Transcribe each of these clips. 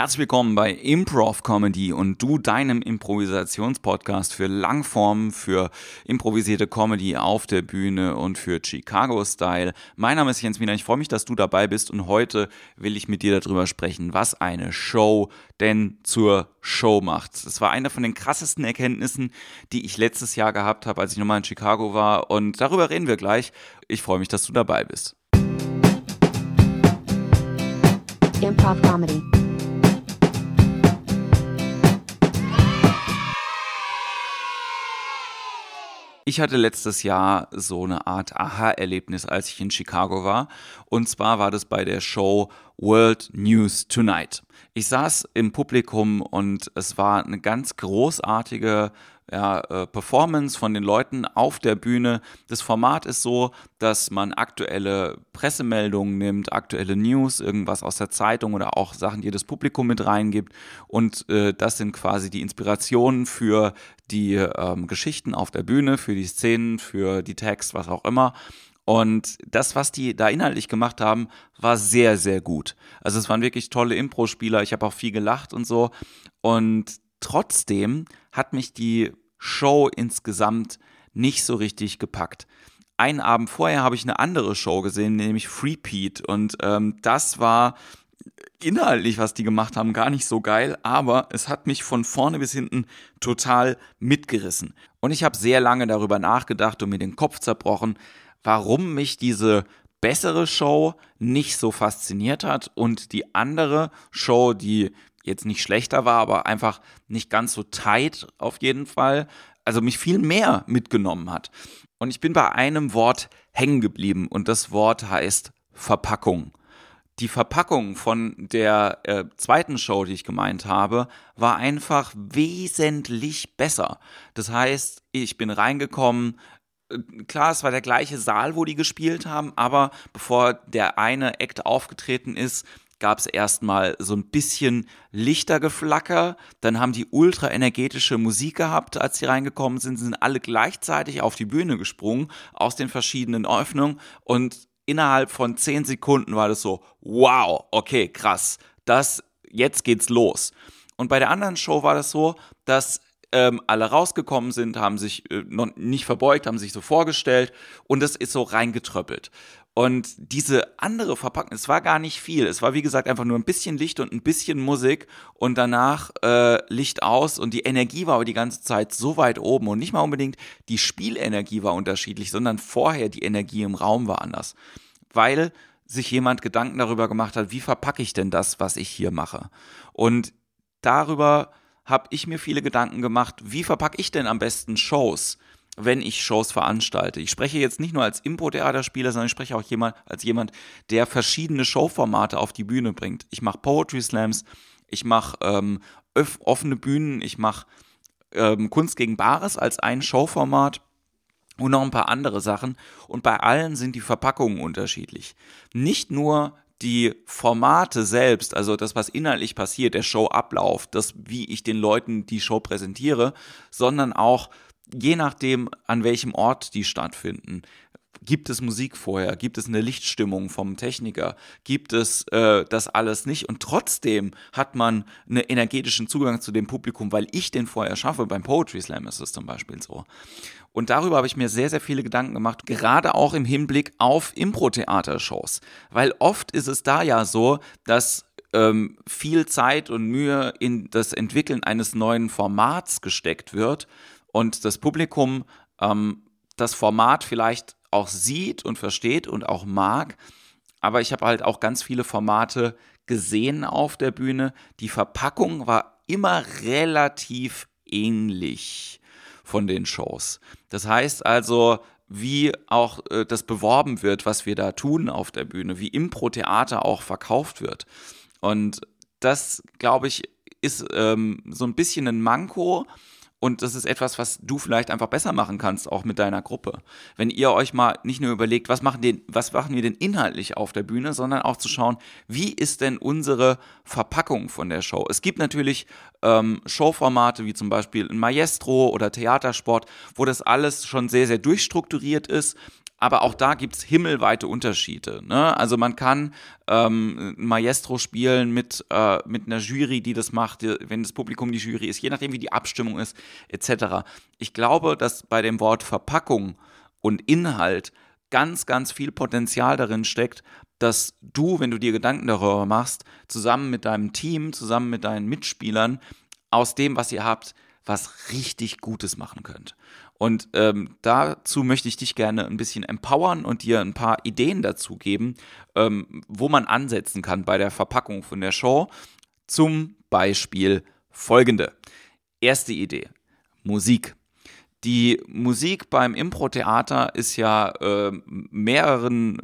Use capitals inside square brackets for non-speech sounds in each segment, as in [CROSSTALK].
Herzlich willkommen bei Improv Comedy und du deinem Improvisationspodcast für Langformen, für improvisierte Comedy auf der Bühne und für Chicago Style. Mein Name ist Jens Wiener, ich freue mich, dass du dabei bist und heute will ich mit dir darüber sprechen, was eine Show denn zur Show macht. Das war eine von den krassesten Erkenntnissen, die ich letztes Jahr gehabt habe, als ich nochmal in Chicago war und darüber reden wir gleich. Ich freue mich, dass du dabei bist. Improv Comedy. Ich hatte letztes Jahr so eine Art Aha-Erlebnis, als ich in Chicago war. Und zwar war das bei der Show World News Tonight. Ich saß im Publikum und es war eine ganz großartige ja, äh, Performance von den Leuten auf der Bühne. Das Format ist so, dass man aktuelle Pressemeldungen nimmt, aktuelle News, irgendwas aus der Zeitung oder auch Sachen, die das Publikum mit reingibt. Und äh, das sind quasi die Inspirationen für die ähm, Geschichten auf der Bühne, für die Szenen, für die Text, was auch immer. Und das, was die da inhaltlich gemacht haben, war sehr, sehr gut. Also es waren wirklich tolle Impro-Spieler. Ich habe auch viel gelacht und so. Und trotzdem hat mich die Show insgesamt nicht so richtig gepackt. Einen Abend vorher habe ich eine andere Show gesehen, nämlich Free Pete. Und ähm, das war inhaltlich, was die gemacht haben, gar nicht so geil, aber es hat mich von vorne bis hinten total mitgerissen. Und ich habe sehr lange darüber nachgedacht und mir den Kopf zerbrochen, warum mich diese bessere Show nicht so fasziniert hat und die andere Show, die jetzt nicht schlechter war, aber einfach nicht ganz so tight auf jeden Fall, also mich viel mehr mitgenommen hat. Und ich bin bei einem Wort hängen geblieben und das Wort heißt Verpackung. Die Verpackung von der äh, zweiten Show, die ich gemeint habe, war einfach wesentlich besser. Das heißt, ich bin reingekommen, äh, klar, es war der gleiche Saal, wo die gespielt haben, aber bevor der eine Act aufgetreten ist, gab es erstmal so ein bisschen Lichtergeflacker. Dann haben die ultra energetische Musik gehabt, als sie reingekommen sind, sind alle gleichzeitig auf die Bühne gesprungen aus den verschiedenen Öffnungen und innerhalb von zehn Sekunden war das so, wow, okay, krass, das, jetzt geht's los. Und bei der anderen Show war das so, dass ähm, alle rausgekommen sind, haben sich äh, noch nicht verbeugt, haben sich so vorgestellt und es ist so reingetröppelt. Und diese andere Verpackung, es war gar nicht viel. Es war wie gesagt einfach nur ein bisschen Licht und ein bisschen Musik und danach äh, Licht aus und die Energie war aber die ganze Zeit so weit oben und nicht mal unbedingt die Spielenergie war unterschiedlich, sondern vorher die Energie im Raum war anders. Weil sich jemand Gedanken darüber gemacht hat, wie verpacke ich denn das, was ich hier mache? Und darüber habe ich mir viele Gedanken gemacht, wie verpacke ich denn am besten Shows? Wenn ich Shows veranstalte. Ich spreche jetzt nicht nur als Impro-Theaterspieler, sondern ich spreche auch jemand, als jemand, der verschiedene Showformate auf die Bühne bringt. Ich mache Poetry Slams, ich mache ähm, offene Bühnen, ich mache ähm, Kunst gegen Bares als ein Showformat und noch ein paar andere Sachen. Und bei allen sind die Verpackungen unterschiedlich. Nicht nur die Formate selbst, also das, was inhaltlich passiert, der Showablauf, das, wie ich den Leuten die Show präsentiere, sondern auch je nachdem, an welchem Ort die stattfinden, gibt es Musik vorher, gibt es eine Lichtstimmung vom Techniker, gibt es äh, das alles nicht und trotzdem hat man einen energetischen Zugang zu dem Publikum, weil ich den vorher schaffe. Beim Poetry Slam ist es zum Beispiel so. Und darüber habe ich mir sehr, sehr viele Gedanken gemacht, gerade auch im Hinblick auf Impro-Theater-Shows. Weil oft ist es da ja so, dass ähm, viel Zeit und Mühe in das Entwickeln eines neuen Formats gesteckt wird und das Publikum ähm, das Format vielleicht auch sieht und versteht und auch mag. Aber ich habe halt auch ganz viele Formate gesehen auf der Bühne. Die Verpackung war immer relativ ähnlich von den Shows. Das heißt also, wie auch äh, das beworben wird, was wir da tun auf der Bühne, wie Impro-Theater auch verkauft wird. Und das, glaube ich, ist ähm, so ein bisschen ein Manko und das ist etwas, was du vielleicht einfach besser machen kannst, auch mit deiner Gruppe. Wenn ihr euch mal nicht nur überlegt, was machen, den, was machen wir denn inhaltlich auf der Bühne, sondern auch zu schauen, wie ist denn unsere Verpackung von der Show. Es gibt natürlich ähm, Showformate wie zum Beispiel ein Maestro oder Theatersport, wo das alles schon sehr, sehr durchstrukturiert ist Aber auch da gibt's himmelweite Unterschiede. Ne? Also man kann ähm, Maestro spielen mit, äh, mit einer Jury, die das macht, wenn das Publikum die Jury ist, je nachdem wie die Abstimmung ist, etc. Ich glaube, dass bei dem Wort Verpackung und Inhalt ganz, ganz viel Potenzial darin steckt, dass du, wenn du dir Gedanken darüber machst, zusammen mit deinem Team, zusammen mit deinen Mitspielern, aus dem, was ihr habt, was richtig Gutes machen könnt. Und ähm, dazu möchte ich dich gerne ein bisschen empowern und dir ein paar Ideen dazu geben, ähm, wo man ansetzen kann bei der Verpackung von der Show. Zum Beispiel folgende. Erste Idee. Musik. Die Musik beim Impro-Theater ist ja äh, mehreren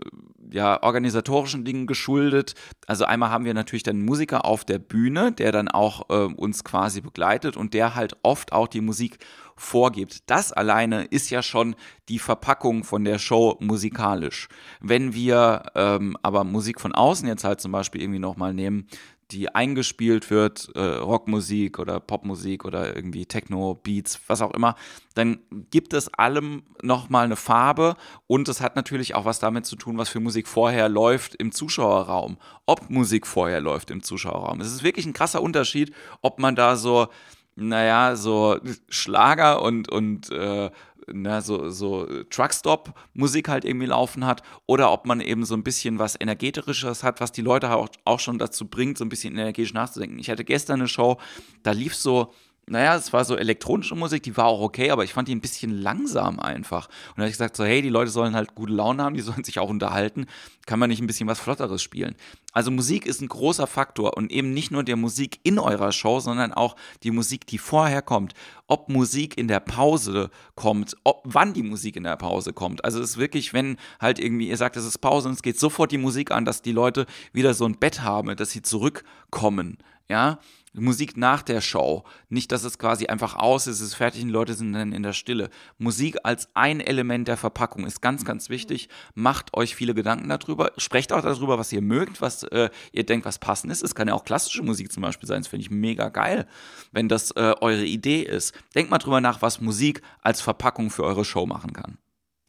ja, organisatorischen Dingen geschuldet. Also einmal haben wir natürlich dann Musiker auf der Bühne, der dann auch äh, uns quasi begleitet und der halt oft auch die Musik vorgibt. Das alleine ist ja schon die Verpackung von der Show musikalisch. Wenn wir ähm, aber Musik von außen jetzt halt zum Beispiel irgendwie nochmal nehmen, die eingespielt wird, äh, Rockmusik oder Popmusik oder irgendwie Techno, Beats, was auch immer, dann gibt es allem nochmal eine Farbe und es hat natürlich auch was damit zu tun, was für Musik vorher läuft im Zuschauerraum, ob Musik vorher läuft im Zuschauerraum. Es ist wirklich ein krasser Unterschied, ob man da so naja, so Schlager und, und äh, na, so, so Truckstop-Musik halt irgendwie laufen hat oder ob man eben so ein bisschen was Energetisches hat, was die Leute auch, auch schon dazu bringt, so ein bisschen energetisch nachzudenken. Ich hatte gestern eine Show, da lief so naja, es war so elektronische Musik, die war auch okay, aber ich fand die ein bisschen langsam einfach. Und da habe ich gesagt, so, hey, die Leute sollen halt gute Laune haben, die sollen sich auch unterhalten. Kann man nicht ein bisschen was Flotteres spielen? Also Musik ist ein großer Faktor und eben nicht nur der Musik in eurer Show, sondern auch die Musik, die vorher kommt. Ob Musik in der Pause kommt, ob, wann die Musik in der Pause kommt. Also es ist wirklich, wenn halt irgendwie, ihr sagt, es ist Pause und es geht sofort die Musik an, dass die Leute wieder so ein Bett haben, dass sie zurückkommen. Ja, Musik nach der Show. Nicht, dass es quasi einfach aus ist, es ist fertig und Leute sind dann in der Stille. Musik als ein Element der Verpackung ist ganz, ganz wichtig. Macht euch viele Gedanken darüber. Sprecht auch darüber, was ihr mögt, was äh, ihr denkt, was passend ist. Es kann ja auch klassische Musik zum Beispiel sein. Das finde ich mega geil, wenn das äh, eure Idee ist. Denkt mal drüber nach, was Musik als Verpackung für eure Show machen kann.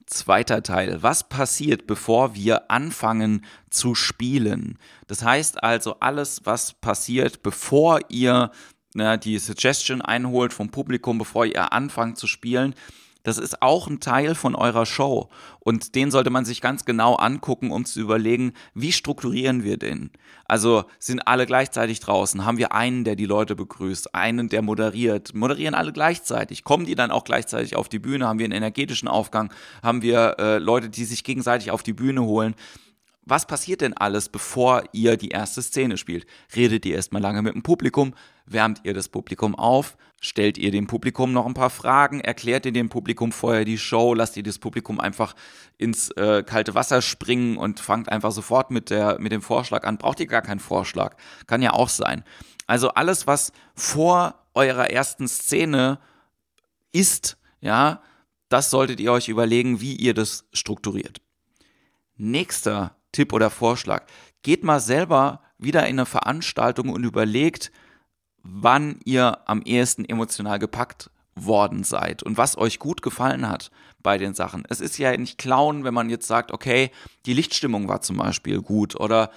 Zweiter Teil. Was passiert, bevor wir anfangen zu spielen? Das heißt also, alles, was passiert, bevor ihr na, die Suggestion einholt vom Publikum, bevor ihr anfangt zu spielen, das ist auch ein Teil von eurer Show. Und den sollte man sich ganz genau angucken, um zu überlegen, wie strukturieren wir den? Also sind alle gleichzeitig draußen? Haben wir einen, der die Leute begrüßt? Einen, der moderiert? Moderieren alle gleichzeitig? Kommen die dann auch gleichzeitig auf die Bühne? Haben wir einen energetischen Aufgang? Haben wir äh, Leute, die sich gegenseitig auf die Bühne holen? Was passiert denn alles, bevor ihr die erste Szene spielt? Redet ihr erstmal lange mit dem Publikum? Wärmt ihr das Publikum auf? Stellt ihr dem Publikum noch ein paar Fragen? Erklärt ihr dem Publikum vorher die Show? Lasst ihr das Publikum einfach ins äh, kalte Wasser springen und fangt einfach sofort mit, der, mit dem Vorschlag an? Braucht ihr gar keinen Vorschlag? Kann ja auch sein. Also alles, was vor eurer ersten Szene ist, ja, das solltet ihr euch überlegen, wie ihr das strukturiert. Nächster Tipp oder Vorschlag. Geht mal selber wieder in eine Veranstaltung und überlegt, wann ihr am ehesten emotional gepackt worden seid und was euch gut gefallen hat bei den Sachen. Es ist ja nicht klauen, wenn man jetzt sagt, okay, die Lichtstimmung war zum Beispiel gut oder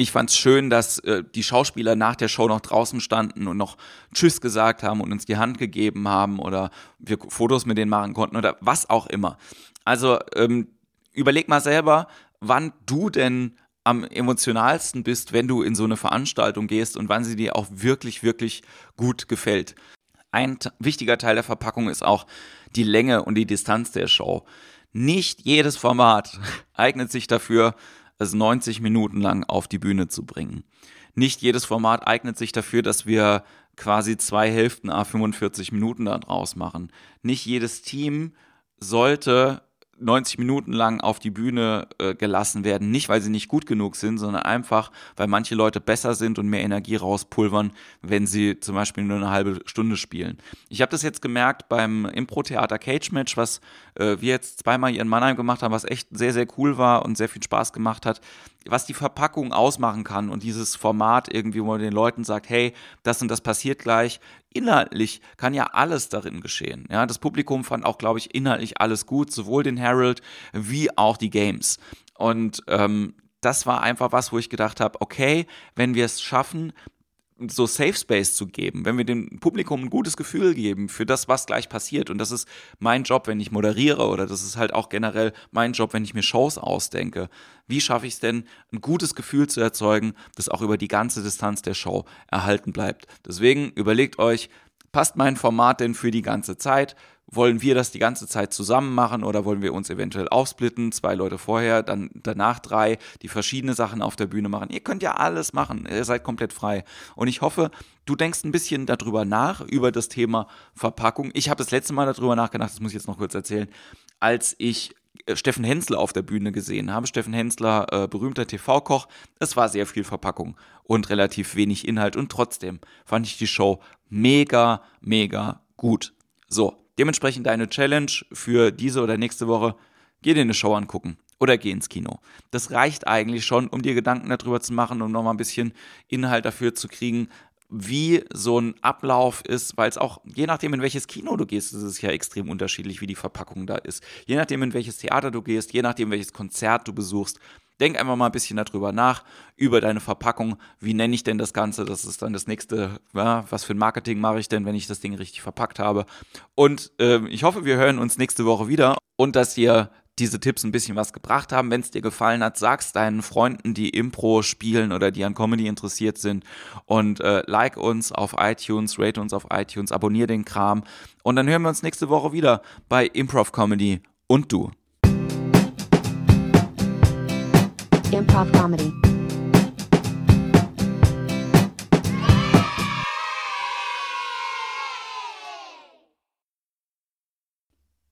ich fand es schön, dass äh, die Schauspieler nach der Show noch draußen standen und noch Tschüss gesagt haben und uns die Hand gegeben haben oder wir Fotos mit denen machen konnten oder was auch immer. Also ähm, überleg mal selber, wann du denn am emotionalsten bist, wenn du in so eine Veranstaltung gehst und wann sie dir auch wirklich, wirklich gut gefällt. Ein wichtiger Teil der Verpackung ist auch die Länge und die Distanz der Show. Nicht jedes Format [LAUGHS] eignet sich dafür, es 90 Minuten lang auf die Bühne zu bringen. Nicht jedes Format eignet sich dafür, dass wir quasi zwei Hälften a 45 Minuten da draus machen. Nicht jedes Team sollte 90 Minuten lang auf die Bühne äh, gelassen werden, nicht weil sie nicht gut genug sind, sondern einfach, weil manche Leute besser sind und mehr Energie rauspulvern, wenn sie zum Beispiel nur eine halbe Stunde spielen. Ich habe das jetzt gemerkt beim Impro-Theater Cage Match, was äh, wir jetzt zweimal hier in Mannheim gemacht haben, was echt sehr, sehr cool war und sehr viel Spaß gemacht hat. Was die Verpackung ausmachen kann und dieses Format irgendwie, wo man den Leuten sagt, hey, das und das passiert gleich. Inhaltlich kann ja alles darin geschehen. Ja, das Publikum fand auch, glaube ich, inhaltlich alles gut, sowohl den Herald wie auch die Games. Und ähm, das war einfach was, wo ich gedacht habe, okay, wenn wir es schaffen, so Safe Space zu geben, wenn wir dem Publikum ein gutes Gefühl geben für das, was gleich passiert. Und das ist mein Job, wenn ich moderiere oder das ist halt auch generell mein Job, wenn ich mir Shows ausdenke. Wie schaffe ich es denn, ein gutes Gefühl zu erzeugen, das auch über die ganze Distanz der Show erhalten bleibt? Deswegen überlegt euch, passt mein Format denn für die ganze Zeit? Wollen wir das die ganze Zeit zusammen machen oder wollen wir uns eventuell aufsplitten? Zwei Leute vorher, dann danach drei, die verschiedene Sachen auf der Bühne machen. Ihr könnt ja alles machen. Ihr seid komplett frei. Und ich hoffe, du denkst ein bisschen darüber nach, über das Thema Verpackung. Ich habe das letzte Mal darüber nachgedacht, das muss ich jetzt noch kurz erzählen, als ich äh, Steffen Hensler auf der Bühne gesehen habe. Steffen Hensler, äh, berühmter TV-Koch. Es war sehr viel Verpackung und relativ wenig Inhalt. Und trotzdem fand ich die Show mega, mega gut. So, Dementsprechend deine Challenge für diese oder nächste Woche, geh dir eine Show angucken oder geh ins Kino. Das reicht eigentlich schon, um dir Gedanken darüber zu machen, um nochmal ein bisschen Inhalt dafür zu kriegen, wie so ein Ablauf ist, weil es auch, je nachdem, in welches Kino du gehst, ist es ja extrem unterschiedlich, wie die Verpackung da ist. Je nachdem, in welches Theater du gehst, je nachdem, welches Konzert du besuchst, Denk einfach mal ein bisschen darüber nach, über deine Verpackung. Wie nenne ich denn das Ganze? Das ist dann das nächste, ja, was für ein Marketing mache ich denn, wenn ich das Ding richtig verpackt habe? Und äh, ich hoffe, wir hören uns nächste Woche wieder und dass ihr diese Tipps ein bisschen was gebracht haben. Wenn es dir gefallen hat, sag's deinen Freunden, die Impro spielen oder die an Comedy interessiert sind. Und äh, like uns auf iTunes, rate uns auf iTunes, abonniere den Kram. Und dann hören wir uns nächste Woche wieder bei Improv Comedy und du. Improv Comedy.